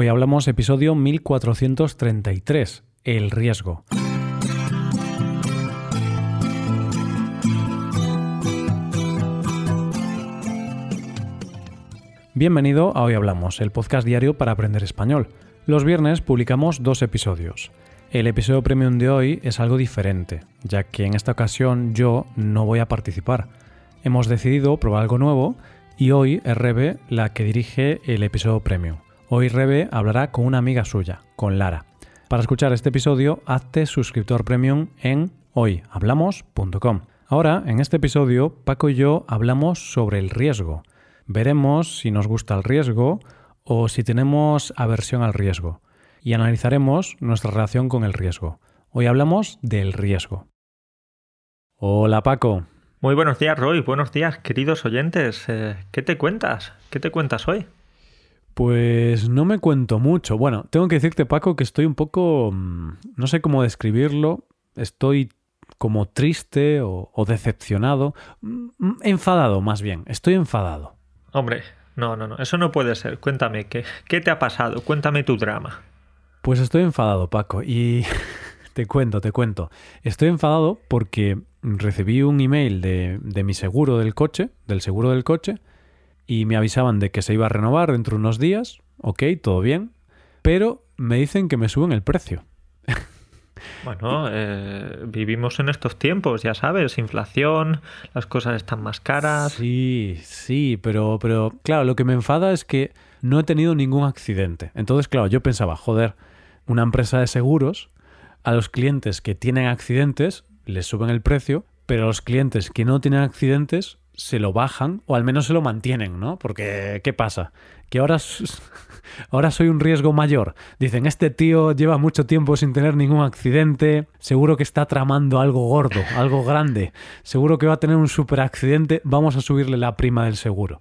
Hoy hablamos episodio 1433, el riesgo. Bienvenido a Hoy Hablamos, el podcast diario para aprender español. Los viernes publicamos dos episodios. El episodio premium de hoy es algo diferente, ya que en esta ocasión yo no voy a participar. Hemos decidido probar algo nuevo y hoy es Rebe la que dirige el episodio premium. Hoy Rebe hablará con una amiga suya, con Lara. Para escuchar este episodio, hazte suscriptor premium en hoyhablamos.com. Ahora, en este episodio, Paco y yo hablamos sobre el riesgo. Veremos si nos gusta el riesgo o si tenemos aversión al riesgo. Y analizaremos nuestra relación con el riesgo. Hoy hablamos del riesgo. Hola Paco. Muy buenos días Roy, buenos días queridos oyentes. Eh, ¿Qué te cuentas? ¿Qué te cuentas hoy? Pues no me cuento mucho. Bueno, tengo que decirte Paco que estoy un poco... mm, no sé cómo describirlo. Estoy como triste o, o decepcionado. Mm, Enfadado más bien. Estoy enfadado. Hombre, no, no, no, eso no puede ser. Cuéntame, ¿qué, qué te ha pasado? Cuéntame tu drama. Pues estoy enfadado, Paco, y te cuento, te cuento. Estoy enfadado porque recibí un email de, de, mi seguro del coche, del seguro del coche, y me avisaban de que se iba a renovar dentro de unos días. Ok, todo bien. Pero me dicen que me suben el precio. Bueno, eh, vivimos en estos tiempos, ya sabes, inflación, las cosas están más caras. Sí, sí, pero, pero claro, lo que me enfada es que no he tenido ningún accidente. Entonces, claro, yo pensaba, joder, una empresa de seguros, a los clientes que tienen accidentes les suben el precio, pero a los clientes que no tienen accidentes se lo bajan o al menos se lo mantienen, ¿no? Porque, ¿qué pasa? Que ahora, ahora soy un riesgo mayor. Dicen, este tío lleva mucho tiempo sin tener ningún accidente, seguro que está tramando algo gordo, algo grande, seguro que va a tener un super accidente, vamos a subirle la prima del seguro.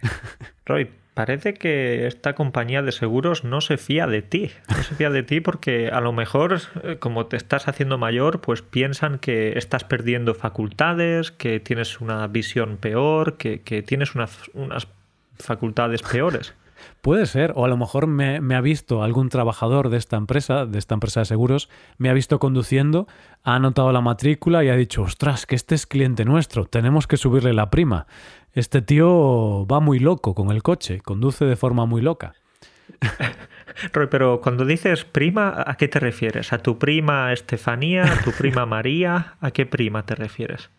parece que esta compañía de seguros no se fía de ti. No se fía de ti porque a lo mejor, eh, como te estás haciendo mayor, pues piensan que estás perdiendo facultades, que tienes una visión peor, que, que tienes unas, unas facultades peores. Puede ser, o a lo mejor me, ha visto algún trabajador de esta empresa, de esta empresa de seguros, me ha visto conduciendo, ha anotado la matrícula y ha dicho, ostras, que este es cliente nuestro, tenemos que subirle la prima. Este tío va muy loco con el coche, conduce de forma muy loca. Roy, pero cuando dices prima, ¿a qué te refieres? ¿A tu prima Estefanía? ¿A tu prima María? ¿A qué prima te refieres?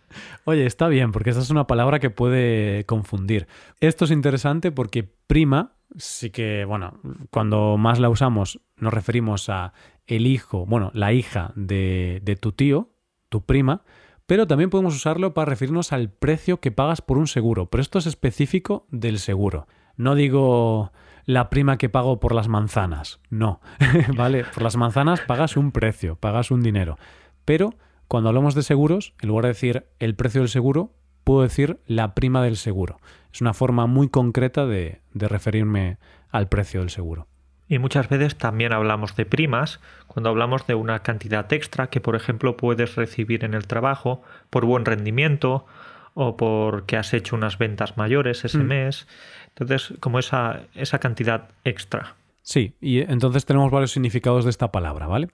Oye, está bien, porque esa es una palabra que puede confundir. Esto es interesante porque prima sí que, bueno, cuando más la usamos nos referimos a el hijo, bueno, la hija de, de tu tío, tu prima, pero también podemos usarlo para referirnos al precio que pagas por un seguro, pero esto es específico del seguro. No digo la prima que pago por las manzanas, no, ¿vale? Por las manzanas pagas un precio, pagas un dinero, pero cuando hablamos de seguros, en lugar de decir el precio del seguro, puedo decir la prima del seguro. Es una forma muy concreta de, de referirme al precio del seguro. Y muchas veces también hablamos de primas cuando hablamos de una cantidad extra que, por ejemplo, puedes recibir en el trabajo por buen rendimiento o porque has hecho unas ventas mayores ese mm. mes. Entonces, como esa, esa cantidad extra. Sí, y entonces tenemos varios significados de esta palabra, ¿vale?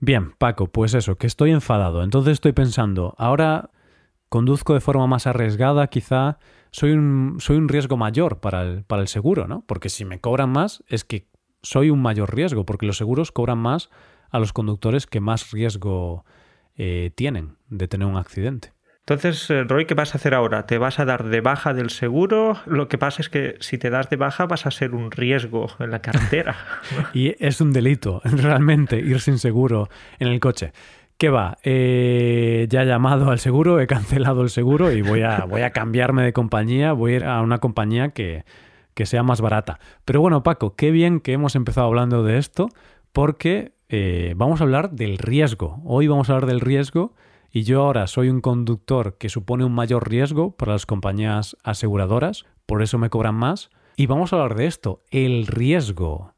Bien, Paco, pues eso, que estoy enfadado. Entonces estoy pensando, ahora conduzco de forma más arriesgada, quizá soy un, soy un riesgo mayor para el, para el seguro, ¿no? Porque si me cobran más es que soy un mayor riesgo, porque los seguros cobran más a los conductores que más riesgo eh, tienen de tener un accidente. Entonces, eh, Roy, ¿qué vas a hacer ahora? ¿Te vas a dar de baja del seguro? Lo que pasa es que si te das de baja vas a ser un riesgo en la carretera. y es un delito, realmente, ir sin seguro en el coche. ¿Qué va? Eh, ya he llamado al seguro, he cancelado el seguro y voy a, voy a cambiarme de compañía, voy a ir a una compañía que, sea más barata. Pero bueno, Paco, qué bien que hemos empezado hablando de esto porque eh, vamos a hablar del riesgo. Hoy vamos a hablar del riesgo y yo ahora soy un conductor que supone un mayor riesgo para las compañías aseguradoras, por eso me cobran más. Y vamos a hablar de esto, el riesgo.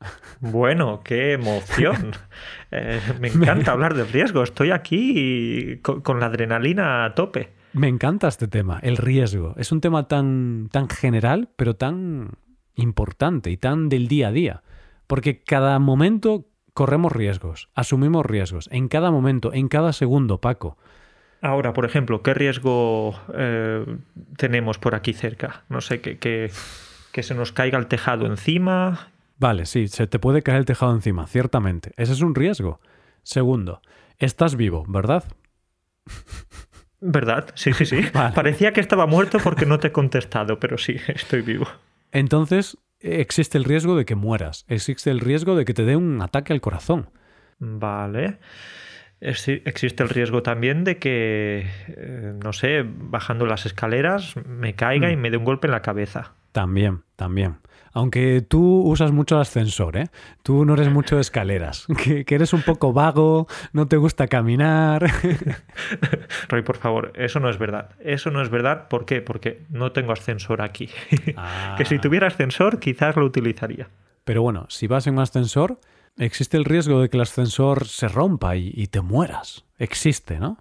Bueno, qué emoción. Eh, me encanta hablar del riesgo. Estoy aquí con, con la adrenalina a tope. Me encanta este tema, el riesgo. Es un tema tan, tan general, pero tan importante y tan del día a día. Porque cada momento corremos riesgos, asumimos riesgos, en cada momento, en cada segundo, Paco. Ahora, por ejemplo, ¿qué riesgo eh, tenemos por aquí cerca? No sé, que, que, que se nos caiga el tejado encima. Vale, sí, se te puede caer el tejado encima, ciertamente. Ese es un riesgo. Segundo, estás vivo, ¿verdad? ¿Verdad? Sí, sí, sí. Vale. Parecía que estaba muerto porque no te he contestado, pero sí, estoy vivo. Entonces, existe el riesgo de que mueras. Existe el riesgo de que te dé un ataque al corazón. Vale. Es- Existe el riesgo también de que, eh, no sé, bajando las escaleras me caiga y me dé un golpe en la cabeza. También, también. Aunque tú usas mucho ascensor, ¿eh? Tú no eres mucho de escaleras. Que, que eres un poco vago, no te gusta caminar. Roy, por favor, eso no es verdad. Eso no es verdad. ¿Por qué? Porque no tengo ascensor aquí. Ah. que si tuviera ascensor, quizás lo utilizaría. Pero bueno, si vas en un ascensor, existe el riesgo de que el ascensor se rompa y, y te mueras. Existe, ¿no?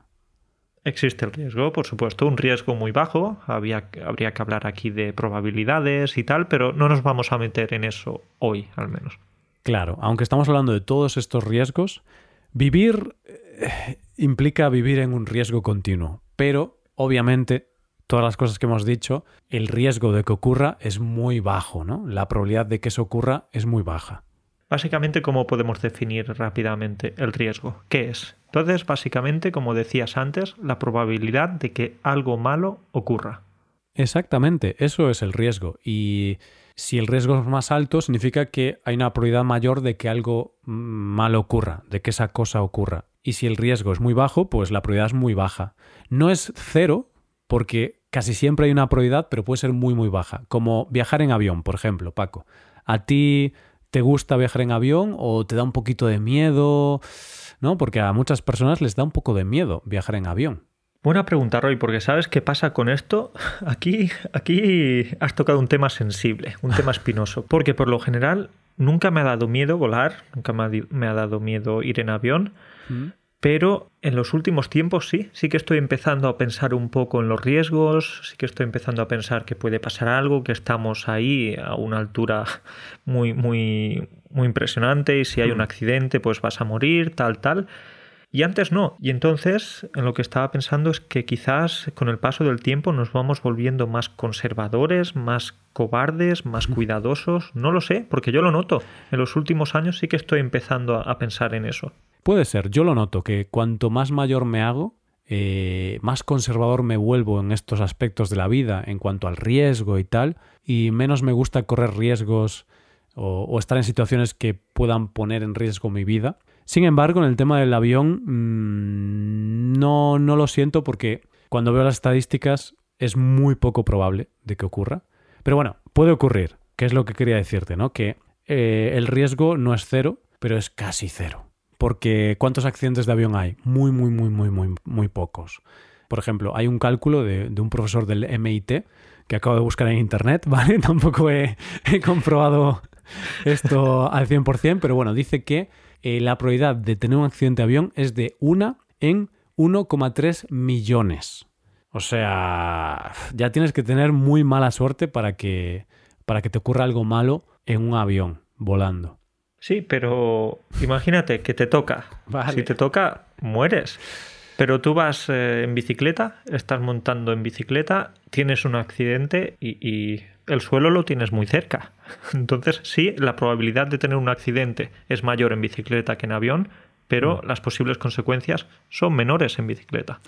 Existe el riesgo, por supuesto, un riesgo muy bajo. Había, habría que hablar aquí de probabilidades y tal, pero no nos vamos a meter en eso hoy, al menos. Claro, aunque estamos hablando de todos estos riesgos, vivir eh, implica vivir en un riesgo continuo. Pero, obviamente, todas las cosas que hemos dicho, el riesgo de que ocurra es muy bajo, ¿no? La probabilidad de que eso ocurra es muy baja. Básicamente, ¿cómo podemos definir rápidamente el riesgo? ¿Qué es? Entonces, básicamente, como decías antes, la probabilidad de que algo malo ocurra. Exactamente, eso es el riesgo. Y si el riesgo es más alto, significa que hay una probabilidad mayor de que algo mm, malo ocurra, de que esa cosa ocurra. Y si el riesgo es muy bajo, pues la probabilidad es muy baja. No es cero, porque casi siempre hay una probabilidad, pero puede ser muy, muy baja. Como viajar en avión, por ejemplo, Paco. ¿A ti te gusta viajar en avión o te da un poquito de miedo? ¿No? Porque a muchas personas les da un poco de miedo viajar en avión. Buena pregunta, Roy, porque ¿sabes qué pasa con esto? Aquí, aquí has tocado un tema sensible, un tema espinoso, porque por lo general nunca me ha dado miedo volar, nunca me ha, di- me ha dado miedo ir en avión, pero en los últimos tiempos sí, sí que estoy empezando a pensar un poco en los riesgos, sí que estoy empezando a pensar que puede pasar algo, que estamos ahí a una altura muy, muy, muy impresionante y si hay un accidente pues vas a morir, tal, tal. Y antes no. Y entonces, en lo que estaba pensando es que quizás con el paso del tiempo nos vamos volviendo más conservadores, más cobardes, más cuidadosos. No lo sé, porque yo lo noto. En los últimos años sí que estoy empezando a, a pensar en eso. Puede ser, yo lo noto, que cuanto más mayor me hago, eh, más conservador me vuelvo en estos aspectos de la vida, en cuanto al riesgo y tal, y menos me gusta correr riesgos o, estar en situaciones que puedan poner en riesgo mi vida. Sin embargo, en el tema del avión, mmm, no, no lo siento porque cuando veo las estadísticas es muy poco probable de que ocurra. Pero bueno, puede ocurrir, que es lo que quería decirte, ¿no? Que eh, el riesgo no es cero, pero es casi cero. Porque ¿cuántos accidentes de avión hay? Muy, muy, muy, muy, muy, muy pocos. Por ejemplo, hay un cálculo de, un profesor del MIT que acabo de buscar en internet, ¿vale? Tampoco he comprobado esto al 100%, pero bueno, dice que eh, la probabilidad de tener un accidente de avión es de 1 en 1,3 millones. O sea, ya tienes que tener muy mala suerte para que, para que te ocurra algo malo en un avión volando. Sí, pero imagínate que te toca. Vale. Si te toca, mueres. Pero tú vas eh, en bicicleta, estás montando en bicicleta, tienes un accidente y, y el suelo lo tienes muy cerca. Entonces, sí, la probabilidad de tener un accidente es mayor en bicicleta que en avión, pero las posibles consecuencias son menores en bicicleta.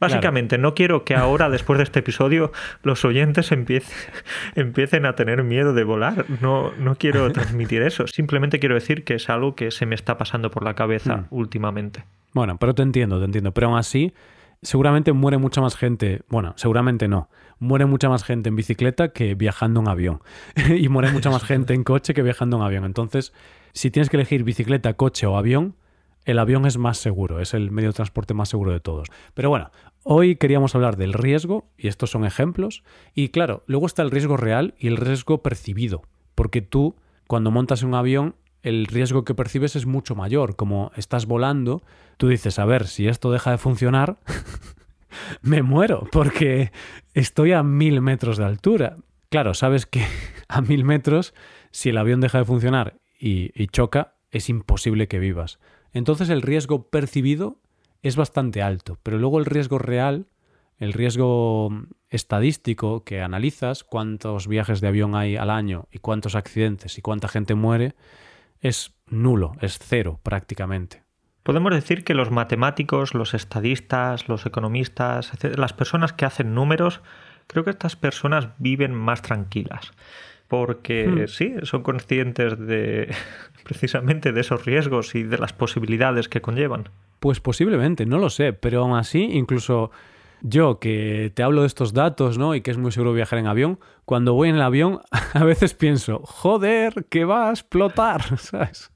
Básicamente, no quiero que ahora, después de este episodio, los oyentes empiecen, empiecen a tener miedo de volar. No, no quiero transmitir eso. Simplemente quiero decir que es algo que se me está pasando por la cabeza Mm. últimamente. Bueno, pero te entiendo, te entiendo. Pero aún así, seguramente muere mucha más gente. Bueno, seguramente no. Muere mucha más gente en bicicleta que viajando en avión. y muere mucha más gente en coche que viajando en avión. Entonces, si tienes que elegir bicicleta, coche o avión, el avión es más seguro, es el medio de transporte más seguro de todos. Pero bueno, hoy queríamos hablar del riesgo, y estos son ejemplos. Y claro, luego está el riesgo real y el riesgo percibido. Porque tú, cuando montas un avión, el riesgo que percibes es mucho mayor. Como estás volando, tú dices, a ver, si esto deja de funcionar, me muero, porque estoy a mil metros de altura. Claro, sabes que a mil metros, si el avión deja de funcionar y, choca, es imposible que vivas. Entonces el riesgo percibido es bastante alto, pero luego el riesgo real, el riesgo estadístico que analizas, cuántos viajes de avión hay al año y cuántos accidentes y cuánta gente muere, es nulo, es cero prácticamente. Podemos decir que los matemáticos, los estadistas, los economistas, las personas que hacen números, creo que estas personas viven más tranquilas. Porque hmm. sí, son conscientes de precisamente de esos riesgos y de las posibilidades que conllevan. Pues posiblemente, no lo sé, pero aún así, incluso yo que te hablo de estos datos, ¿no? Y que es muy seguro viajar en avión, cuando voy en el avión a veces pienso, joder, que va a explotar, ¿sabes?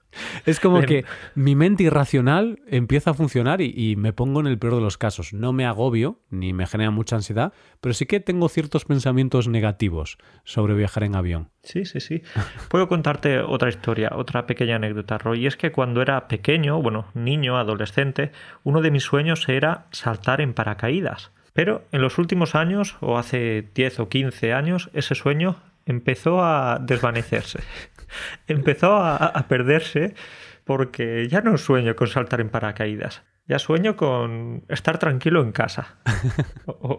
Es como que mi mente irracional empieza a funcionar y, me pongo en el peor de los casos. No me agobio ni me genera mucha ansiedad, pero sí que tengo ciertos pensamientos negativos sobre viajar en avión. Sí, sí, sí. Puedo contarte otra historia, otra pequeña anécdota, Roy. Y es que cuando era pequeño, bueno, niño, adolescente, uno de mis sueños era saltar en paracaídas. Pero en los últimos años, o hace 10 o 15 años, ese sueño empezó a desvanecerse empezó a, perderse porque ya no sueño con saltar en paracaídas. Ya sueño con estar tranquilo en casa. O,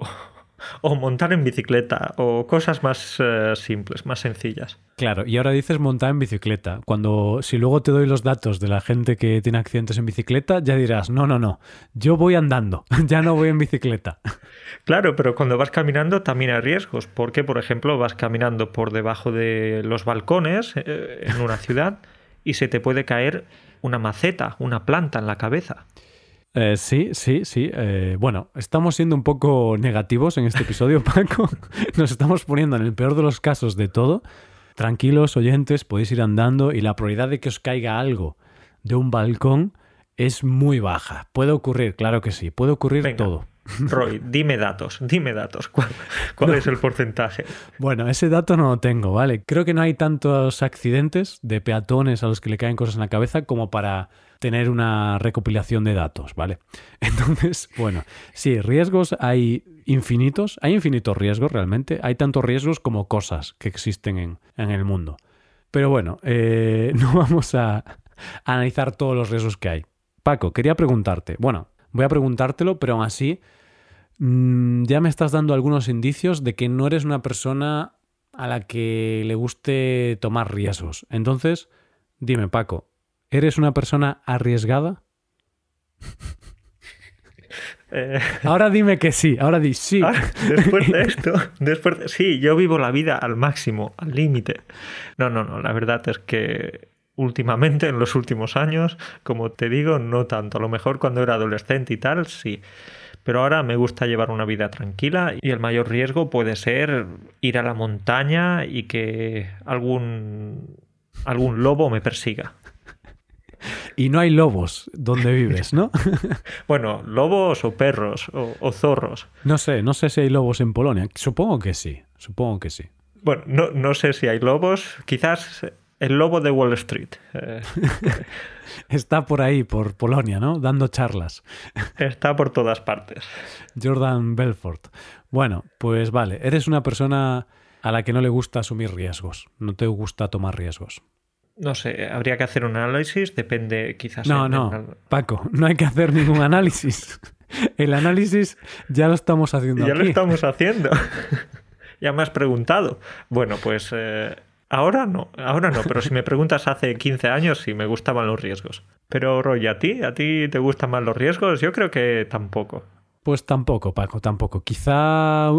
montar en bicicleta. O cosas más eh, simples, más sencillas. Claro, y ahora dices montar en bicicleta. Cuando, si luego te doy los datos de la gente que tiene accidentes en bicicleta, ya dirás, no, no, no, yo voy andando, ya no voy en bicicleta. Claro, pero cuando vas caminando también hay riesgos, porque por ejemplo vas caminando por debajo de los balcones eh, en una ciudad y se te puede caer una maceta, una planta en la cabeza. Eh, sí, sí, sí. Eh, bueno, estamos siendo un poco negativos en este episodio, Paco. Nos estamos poniendo en el peor de los casos de todo. Tranquilos, oyentes, podéis ir andando y la probabilidad de que os caiga algo de un balcón es muy baja. Puede ocurrir, claro que sí, puede ocurrir todo. Roy, dime datos, dime datos. ¿Cuál, es el porcentaje? Bueno, ese dato no lo tengo, ¿vale? Creo que no hay tantos accidentes de peatones a los que le caen cosas en la cabeza como para tener una recopilación de datos, ¿vale? Entonces, bueno, sí, riesgos hay infinitos, hay infinitos riesgos realmente, hay tantos riesgos como cosas que existen en, el mundo. Pero bueno, eh, no vamos a analizar todos los riesgos que hay. Paco, quería preguntarte, bueno, voy a preguntártelo, pero aún así mm, ya me estás dando algunos indicios de que no eres una persona a la que le guste tomar riesgos. Entonces, dime, Paco, ¿eres una persona arriesgada? Eh, ahora dime que sí, ahora di sí. Ah, después de esto, después sí, yo vivo la vida al máximo, al límite. No, no, no, la verdad es que últimamente, en los últimos años, como te digo, no tanto. A lo mejor cuando era adolescente y tal, sí. Pero ahora me gusta llevar una vida tranquila y el mayor riesgo puede ser ir a la montaña y que algún, algún lobo me persiga. Y no hay lobos donde vives, ¿no? bueno, lobos o perros o, o, zorros. No sé, no sé si hay lobos en Polonia. Supongo que sí, supongo que sí. Bueno, no, no sé si hay lobos. Quizás el lobo de Wall Street. Eh. Está por ahí, por Polonia, ¿no? Dando charlas. Está por todas partes. Jordan Belfort. Bueno, pues vale, eres una persona a la que no le gusta asumir riesgos, no te gusta tomar riesgos. No sé, habría que hacer un análisis, depende quizás. No, no, Paco, no hay que hacer ningún análisis. El análisis ya lo estamos haciendo. Ya lo estamos haciendo. ya me has preguntado. Bueno, pues eh, Ahora no, ahora no, pero si me preguntas hace 15 años sí me gustaban los riesgos. Pero Roy, ¿a ti? ¿A ti te gustan más los riesgos? Yo creo que tampoco. Pues tampoco, Paco, tampoco. Quizá,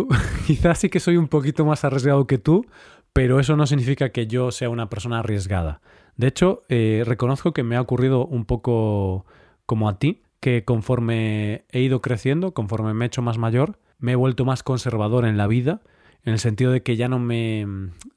quizá sí que soy un poquito más arriesgado que tú, pero eso no significa que yo sea una persona arriesgada. De hecho, eh, reconozco que me ha ocurrido un poco como a ti, que conforme he ido creciendo, conforme me he hecho más mayor, me he vuelto más conservador en la vida en el sentido de que ya no me...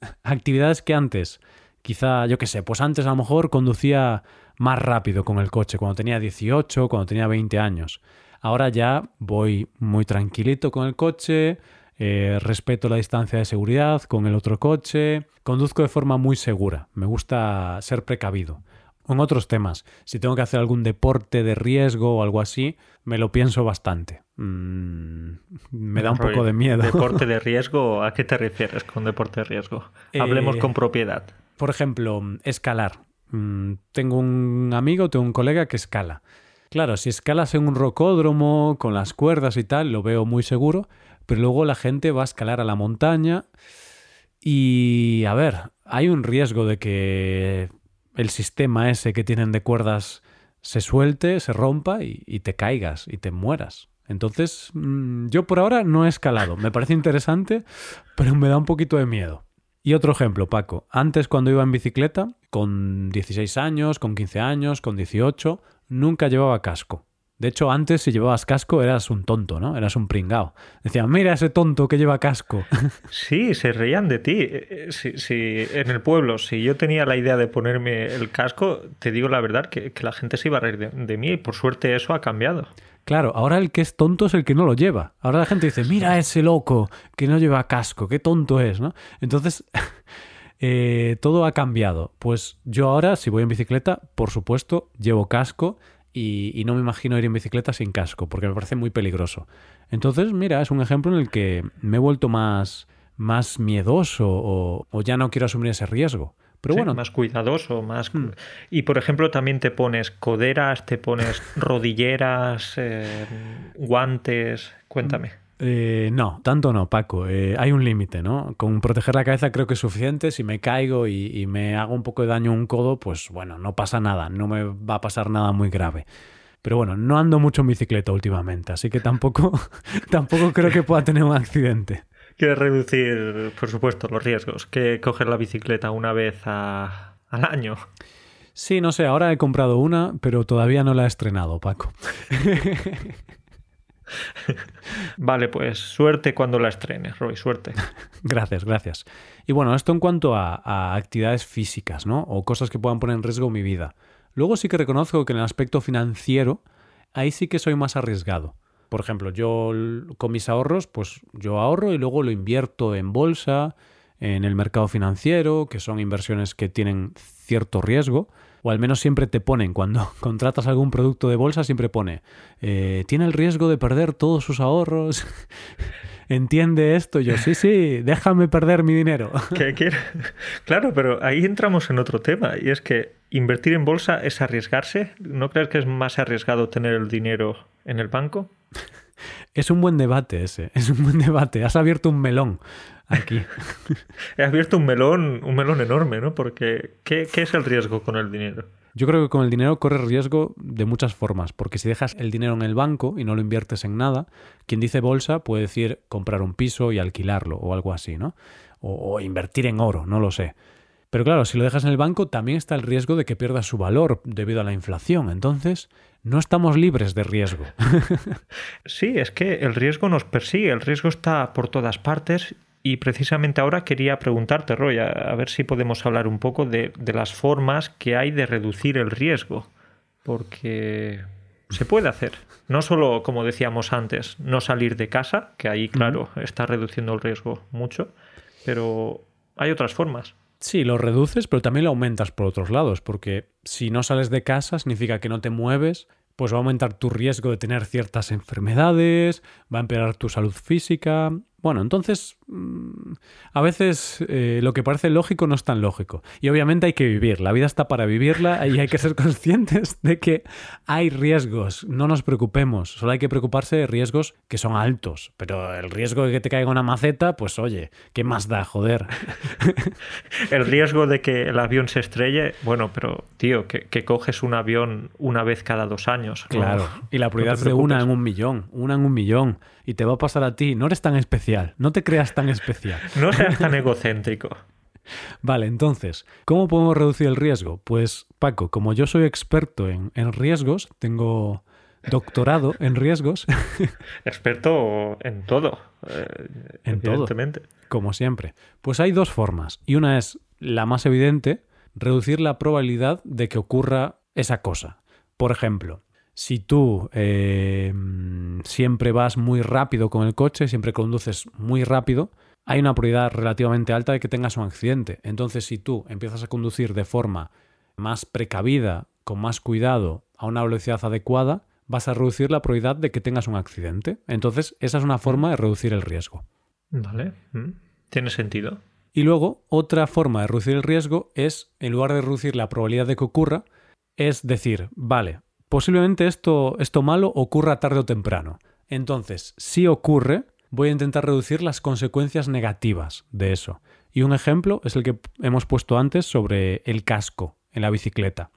Actividades que antes, quizá, yo qué sé, pues antes a lo mejor conducía más rápido con el coche, cuando tenía 18, cuando tenía 20 años. Ahora ya voy muy tranquilito con el coche, eh, respeto la distancia de seguridad con el otro coche, conduzco de forma muy segura, me gusta ser precavido. En otros temas, si tengo que hacer algún deporte de riesgo o algo así, me lo pienso bastante. Mm, me da un poco de miedo. ¿Deporte de riesgo? ¿A qué te refieres con deporte de riesgo? Hablemos eh, con propiedad. Por ejemplo, escalar. mm, tengo un amigo, tengo un colega que escala. Claro, si escalas en un rocódromo con las cuerdas y tal, lo veo muy seguro, pero luego la gente va a escalar a la montaña y, a ver, hay un riesgo de que el sistema ese que tienen de cuerdas se suelte, se rompa y, te caigas y te mueras. Entonces, mm, yo por ahora no he escalado. Me parece interesante, pero me da un poquito de miedo. Y otro ejemplo, Paco. Antes cuando iba en bicicleta, con 16 años, con 15 años, con 18, nunca llevaba casco. De hecho, antes si llevabas casco eras un tonto, ¿no? Eras un pringao. Decían, mira ese tonto que lleva casco. Sí, se reían de ti. Eh, si, en el pueblo, si yo tenía la idea de ponerme el casco, te digo la verdad que, la gente se iba a reír de, mí y por suerte eso ha cambiado. Claro, ahora el que es tonto es el que no lo lleva. Ahora la gente dice, mira ese loco que no lleva casco, qué tonto es, ¿no? Entonces, eh, todo ha cambiado. Pues yo ahora, si voy en bicicleta, por supuesto, llevo casco y, no me imagino ir en bicicleta sin casco, porque me parece muy peligroso. Entonces, mira, es un ejemplo en el que me he vuelto más, más miedoso o, ya no quiero asumir ese riesgo. Pero bueno. Más cuidadoso, más. Hmm. Y por ejemplo, también te pones coderas, te pones rodilleras, eh, guantes. Cuéntame. Eh, no, tanto no, Paco. Eh, hay un límite, ¿no? Con proteger la cabeza creo que es suficiente. Si me caigo y, me hago un poco de daño un codo, pues bueno, no pasa nada, no me va a pasar nada muy grave. Pero bueno, no ando mucho en bicicleta últimamente, así que tampoco, tampoco creo que pueda tener un accidente. Quieres reducir, por supuesto, los riesgos que coger la bicicleta una vez al año. Sí, no sé, ahora he comprado una, pero todavía no la he estrenado, Paco. vale, pues suerte cuando la estrenes, Roy, suerte. gracias, gracias. Y bueno, esto en cuanto a, actividades físicas, ¿no? O cosas que puedan poner en riesgo mi vida. Luego sí que reconozco que en el aspecto financiero, ahí sí que soy más arriesgado. Por ejemplo, yo con mis ahorros, pues yo ahorro y luego lo invierto en bolsa, en el mercado financiero, que son inversiones que tienen cierto riesgo o al menos siempre te ponen, cuando contratas algún producto de bolsa, siempre pone, eh, tiene el riesgo de perder todos sus ahorros. ¿Entiende esto? Yo, sí, sí, déjame perder mi dinero. Claro, pero ahí entramos en otro tema, y es que invertir en bolsa es arriesgarse. ¿No crees que es más arriesgado tener el dinero en el banco? Es un buen debate ese, es un buen debate. Has abierto un melón aquí. He abierto un melón, un melón enorme, ¿no? Porque ¿qué, ¿qué, es el riesgo con el dinero? Yo creo que con el dinero corres riesgo de muchas formas, porque si dejas el dinero en el banco y no lo inviertes en nada, quien dice bolsa puede decir comprar un piso y alquilarlo o algo así, ¿no? O, o invertir en oro, no lo sé. Pero claro, si lo dejas en el banco también está el riesgo de que pierda su valor debido a la inflación. Entonces, no estamos libres de riesgo. Sí, es que el riesgo nos persigue, el riesgo está por todas partes y precisamente ahora quería preguntarte, Roy, a, ver si podemos hablar un poco de, las formas que hay de reducir el riesgo. Porque se puede hacer. No solo, como decíamos antes, no salir de casa, que ahí, claro, está reduciendo el riesgo mucho, pero hay otras formas. Sí, lo reduces, pero también lo aumentas por otros lados, porque si no sales de casa significa que no te mueves, pues va a aumentar tu riesgo de tener ciertas enfermedades, va a empeorar tu salud física, bueno, entonces mm, a veces eh, lo que parece lógico no es tan lógico. Y obviamente hay que vivir, la vida está para vivirla y hay que ser conscientes de que hay riesgos, no nos preocupemos, solo hay que preocuparse de riesgos que son altos, pero el riesgo de que te caiga una maceta, pues oye, ¿qué más da, joder? el riesgo de que el avión se estrelle, bueno, pero tío, que, coges un avión una vez cada dos años. Claro, y la prioridad es de una en un millón, una en un millón, y te va a pasar a ti, no eres tan especial no te creas tan especial. No seas tan egocéntrico. Vale, entonces, ¿cómo podemos reducir el riesgo? Pues, Paco, como yo soy experto en, riesgos, tengo doctorado en riesgos. Experto en todo. Eh, en evidentemente. todo. Como siempre. Pues hay dos formas. Y una es la más evidente, reducir la probabilidad de que ocurra esa cosa. Por ejemplo, si tú eh, siempre vas muy rápido con el coche, siempre conduces muy rápido, hay una probabilidad relativamente alta de que tengas un accidente. Entonces, si tú empiezas a conducir de forma más precavida, con más cuidado, a una velocidad adecuada, vas a reducir la probabilidad de que tengas un accidente. Entonces, esa es una forma de reducir el riesgo. Vale, mm, tiene sentido. Y luego, otra forma de reducir el riesgo es, en lugar de reducir la probabilidad de que ocurra, es decir, vale, posiblemente esto, esto malo ocurra tarde o temprano. Entonces, si ocurre, voy a intentar reducir las consecuencias negativas de eso. Y un ejemplo es el que hemos puesto antes sobre el casco en la bicicleta.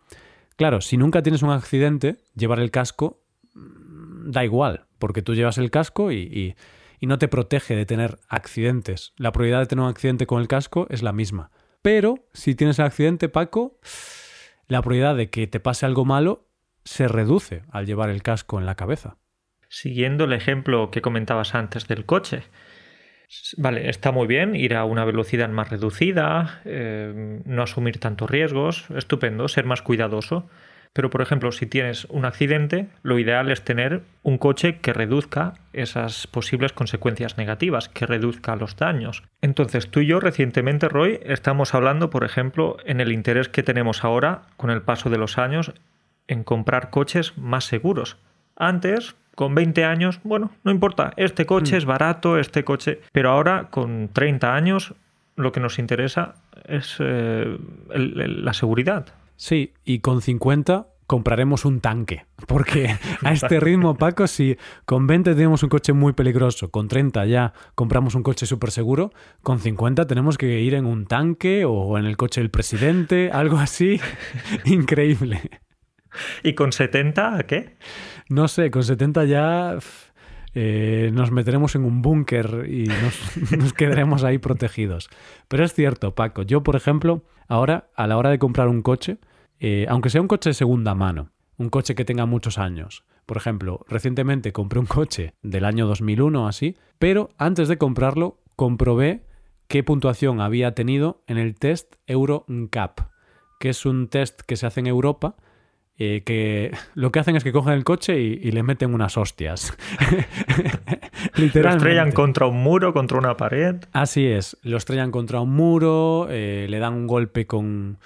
Claro, si nunca tienes un accidente, llevar el casco mm, da igual, porque tú llevas el casco y, y, no te protege de tener accidentes. La probabilidad de tener un accidente con el casco es la misma. Pero si tienes el accidente, Paco, la probabilidad de que te pase algo malo se reduce al llevar el casco en la cabeza. Siguiendo el ejemplo que comentabas antes del coche, Vale, está muy bien ir a una velocidad más reducida, eh, no asumir tantos riesgos, estupendo, ser más cuidadoso. Pero, por ejemplo, si tienes un accidente, lo ideal es tener un coche que reduzca esas posibles consecuencias negativas, que reduzca los daños. Entonces, tú y yo recientemente, Roy, estamos hablando, por ejemplo, en el interés que tenemos ahora, con el paso de los años, en comprar coches más seguros. Antes, con 20 años, bueno, no importa, este coche es mm. barato, este coche, pero ahora con 30 años lo que nos interesa es eh, la seguridad. Sí, y con 50 compraremos un tanque. Porque a este ritmo, Paco, si con 20 tenemos un coche muy peligroso, con 30 ya compramos un coche súper seguro, con 50 tenemos que ir en un tanque o en el coche del presidente, algo así. Increíble. ¿Y con 70 a qué? No sé, con 70 ya eh, nos meteremos en un búnker y nos, quedaremos ahí protegidos. Pero es cierto, Paco. Yo, por ejemplo, ahora, a la hora de comprar un coche, eh, aunque sea un coche de segunda mano, un coche que tenga muchos años. Por ejemplo, recientemente compré un coche del año 2001 así, pero antes de comprarlo comprobé qué puntuación había tenido en el test Euro NCAP, que es un test que se hace en Europa eh, que lo que hacen es que cogen el coche y, le meten unas hostias. Literalmente. Lo estrellan contra un muro, contra una pared. Así es, lo estrellan contra un muro, eh, le dan un golpe con,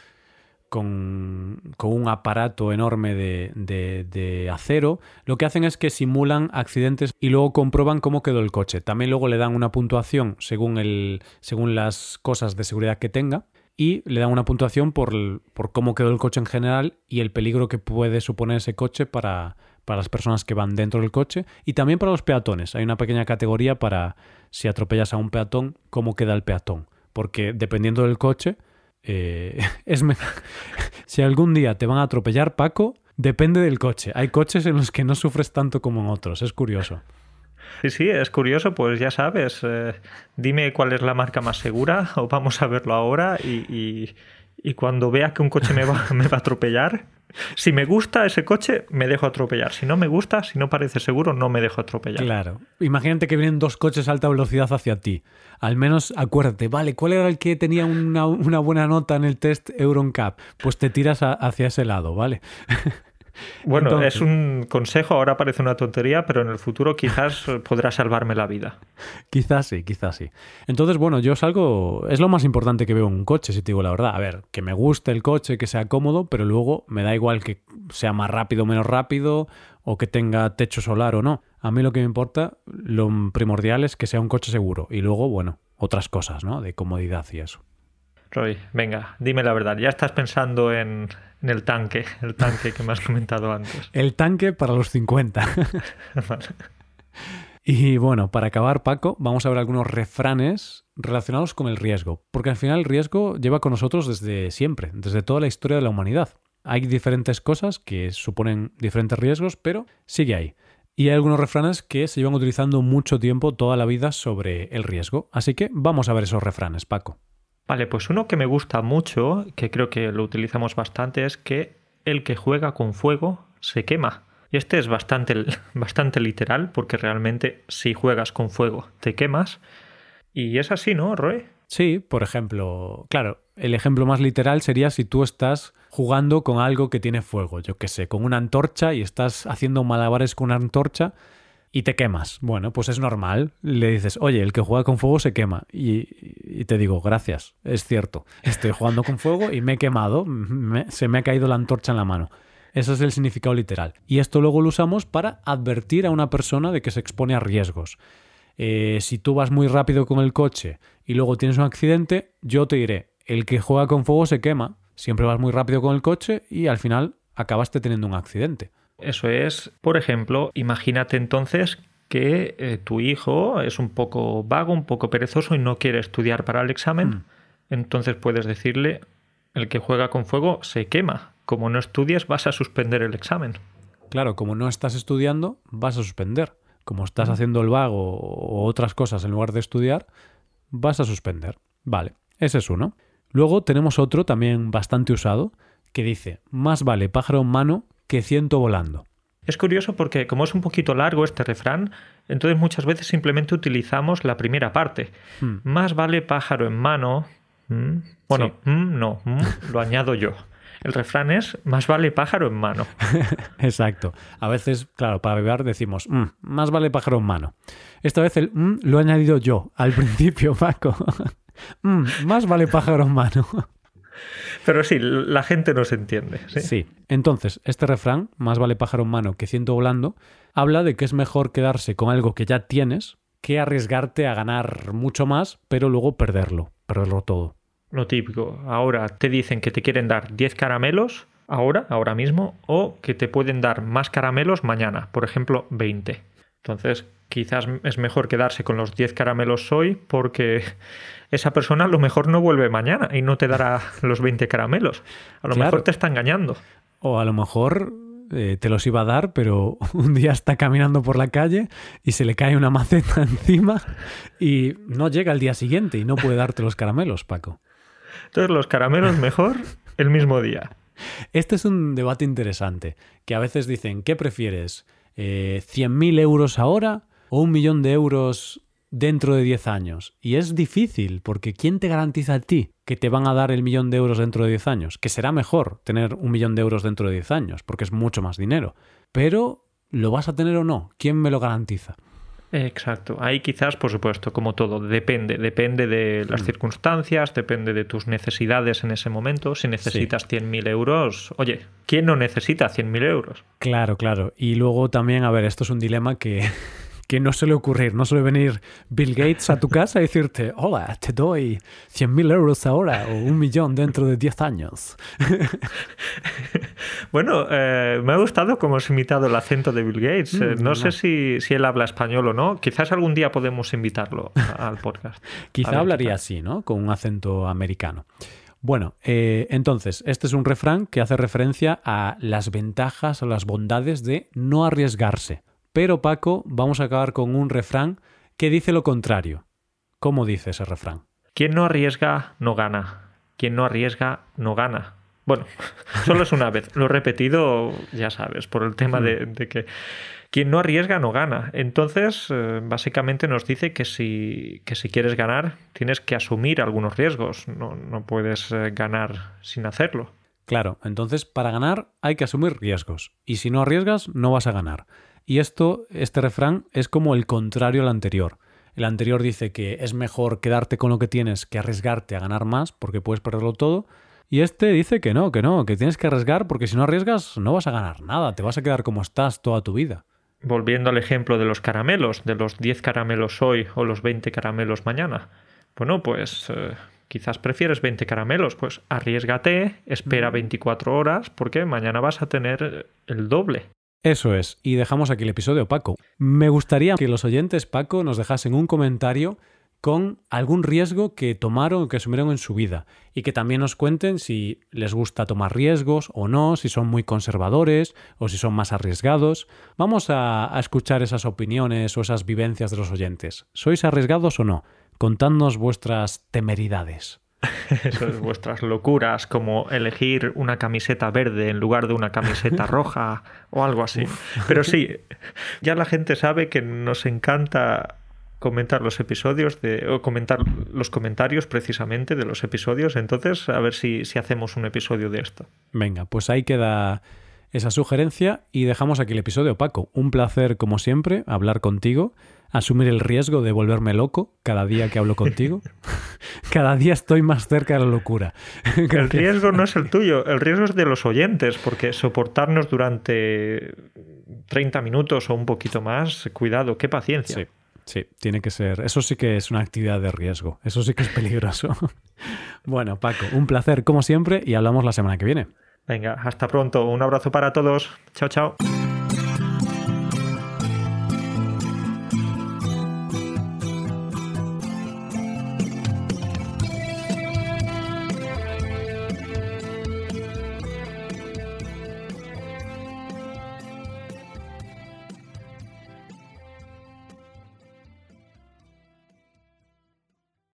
con, un aparato enorme de, de, acero. Lo que hacen es que simulan accidentes y luego comprueban cómo quedó el coche. También luego le dan una puntuación según, el, según las cosas de seguridad que tenga y le dan una puntuación por, por, cómo quedó el coche en general y el peligro que puede suponer ese coche para, para, las personas que van dentro del coche y también para los peatones. Hay una pequeña categoría para si atropellas a un peatón, cómo queda el peatón. Porque dependiendo del coche, eh, es si algún día te van a atropellar, Paco, depende del coche. Hay coches en los que no sufres tanto como en otros. Es curioso. Sí, sí, es curioso, pues ya sabes, eh, dime cuál es la marca más segura o vamos a verlo ahora y, cuando vea que un coche me va, a atropellar, si me gusta ese coche, me dejo atropellar. Si no me gusta, si no parece seguro, no me dejo atropellar. Claro. Imagínate que vienen dos coches a alta velocidad hacia ti. Al menos acuérdate, vale, ¿cuál era el que tenía una, buena nota en el test EuronCap? Pues te tiras hacia ese lado, ¿vale? Bueno, es un consejo, ahora parece una tontería, pero en el futuro quizás podrá salvarme la vida. Quizás sí, quizás sí. Entonces, bueno, yo salgo, es lo más importante que veo en un coche, si te digo la verdad. A ver, que me guste el coche, que sea cómodo, pero luego me da igual que sea más rápido o menos rápido, o que tenga techo solar o no. A mí lo que me importa, lo primordial es que sea un coche seguro. Y luego, bueno, otras cosas, ¿no? De comodidad y eso. Roy, venga, dime la verdad. ¿Ya estás pensando en, el tanque? El tanque que me has comentado antes. El tanque para los 50. Y bueno, para acabar, Paco, vamos a ver algunos refranes relacionados con el riesgo. Porque al final el riesgo lleva con nosotros desde siempre, desde toda la historia de la humanidad. Hay diferentes cosas que suponen diferentes riesgos, pero sigue ahí. Y hay algunos refranes que se llevan utilizando mucho tiempo, toda la vida, sobre el riesgo. Así que vamos a ver esos refranes, Paco. Vale, pues uno que me gusta mucho, que creo que lo utilizamos bastante, es que el que juega con fuego se quema. Y este es bastante, bastante literal, porque realmente si juegas con fuego te quemas. Y es así, ¿no, Roy? Sí, por ejemplo, claro, el ejemplo más literal sería si tú estás jugando con algo que tiene fuego, yo qué sé, con una antorcha y estás haciendo malabares con una antorcha y te quemas. Bueno, pues es normal. Le dices, oye, el que juega con fuego se quema. Y, te digo, gracias, es cierto. Estoy jugando con fuego y me he quemado, se me ha caído la antorcha en la mano. Ese es el significado literal. Y esto luego lo usamos para advertir a una persona de que se expone a riesgos. Eh, si tú vas muy rápido con el coche y luego tienes un accidente, yo te diré, el que juega con fuego se quema, siempre vas muy rápido con el coche y al final acabaste teniendo un accidente. Eso es, por ejemplo, imagínate entonces que eh, tu hijo es un poco vago, un poco perezoso y no quiere estudiar para el examen, mm. entonces puedes decirle, el que juega con fuego se quema. Como no estudies vas a suspender el examen. Claro, como no estás estudiando, vas a suspender. Como estás mm. haciendo el vago o otras cosas en lugar de estudiar, vas a suspender. Vale, ese es uno. Luego tenemos otro también bastante usado que dice, más vale pájaro en mano que ciento volando. Es curioso porque como es un poquito largo este refrán, entonces muchas veces simplemente utilizamos la primera parte. Hmm. Más vale pájaro en mano. Bueno, no, lo añado yo. El refrán es más vale pájaro en mano. Exacto. A veces, claro, para beber decimos más vale pájaro en mano. Esta vez el lo he añadido yo al principio, Paco. Más vale pájaro en mano. Pero sí, la gente no se entiende. ¿sí? Entonces, este refrán, más vale pájaro en mano que ciento volando, habla de que es mejor quedarse con algo que ya tienes que arriesgarte a ganar mucho más, pero luego perderlo, perderlo todo. Lo típico, ahora te dicen que te quieren dar 10 caramelos, ahora, ahora mismo, o que te pueden dar más caramelos mañana, por ejemplo, 20. Entonces, quizás es mejor quedarse con los 10 caramelos hoy porque esa persona a lo mejor no vuelve mañana y no te dará los 20 caramelos. A lo mejor te está engañando. O a lo mejor eh, te los iba a dar, pero un día está caminando por la calle y se le cae una maceta encima y no llega al día siguiente y no puede darte los caramelos, Paco. Entonces los caramelos mejor el mismo día. Este es un debate interesante, que a veces dicen, ¿qué prefieres? Eh, ¿100.000 euros ahora o un millón de euros dentro de 10 años. Y es difícil, porque ¿quién te garantiza a ti que te van a dar el millón de euros dentro de 10 años? Que será mejor tener un millón de euros dentro de 10 años, porque es mucho más dinero. Pero, ¿lo vas a tener o no? ¿Quién me lo garantiza? Exacto. Ahí quizás, por supuesto, como todo, depende. Depende de las mm. circunstancias, depende de tus necesidades en ese momento. Si necesitas 100.000 euros, oye, ¿quién no necesita 100.000 euros? Claro, claro. Y luego también, a ver, esto es un dilema que que no suele ocurrir. No suele venir Bill Gates a tu casa y decirte, hola, te doy 100.000 euros ahora o un millón dentro de 10 años. bueno, eh, me ha gustado cómo has imitado el acento de Bill Gates. Eh, mm, no, sé si, si, él habla español o no. Quizás algún día podemos invitarlo al podcast. Quizá hablaría así, ¿no? Con un acento americano. Bueno, eh, entonces, este es un refrán que hace referencia a las ventajas o las bondades de no arriesgarse. Pero Paco, vamos a acabar con un refrán que dice lo contrario. ¿Cómo dice ese refrán? Quien no arriesga, no gana. Quien no arriesga, no gana. Bueno, solo es una vez. Lo he repetido, ya sabes, por el tema de, mm. que quien no arriesga, no gana. Entonces, eh, básicamente nos dice que si, que si quieres ganar, tienes que asumir algunos riesgos. No, no puedes eh, ganar sin hacerlo. Claro, entonces para ganar hay que asumir riesgos. Y si no arriesgas, no vas a ganar. Y esto, este refrán, es como el contrario al anterior. El anterior dice que es mejor quedarte con lo que tienes que arriesgarte a ganar más porque puedes perderlo todo. Y este dice que no, que no, que tienes que arriesgar porque si no arriesgas no vas a ganar nada, te vas a quedar como estás toda tu vida. Volviendo al ejemplo de los caramelos, de los 10 caramelos hoy o los 20 caramelos mañana. Bueno, pues eh, quizás prefieres 20 caramelos, pues arriesgate, espera 24 horas porque mañana vas a tener el doble. Eso es, y dejamos aquí el episodio, Paco. Me gustaría que los oyentes, Paco, nos dejasen un comentario con algún riesgo que tomaron o que asumieron en su vida y que también nos cuenten si les gusta tomar riesgos o no, si son muy conservadores o si son más arriesgados. Vamos a, escuchar esas opiniones o esas vivencias de los oyentes. ¿Sois arriesgados o no? Contadnos vuestras temeridades. Eso es vuestras locuras, como elegir una camiseta verde en lugar de una camiseta roja o algo así. Pero sí, ya la gente sabe que nos encanta comentar los episodios de, o comentar los comentarios precisamente de los episodios. Entonces, a ver si, si hacemos un episodio de esto. Venga, pues ahí queda esa sugerencia y dejamos aquí el episodio, Paco. Un placer, como siempre, hablar contigo asumir el riesgo de volverme loco cada día que hablo contigo. cada día estoy más cerca de la locura. el riesgo no es el tuyo, el riesgo es de los oyentes, porque soportarnos durante 30 minutos o un poquito más, cuidado, qué paciencia. Sí, tiene que ser. Eso sí que es una actividad de riesgo. Eso sí que es peligroso. bueno, Paco, un placer como siempre y hablamos la semana que viene. Venga, hasta pronto. Un abrazo para todos. Chao, chao.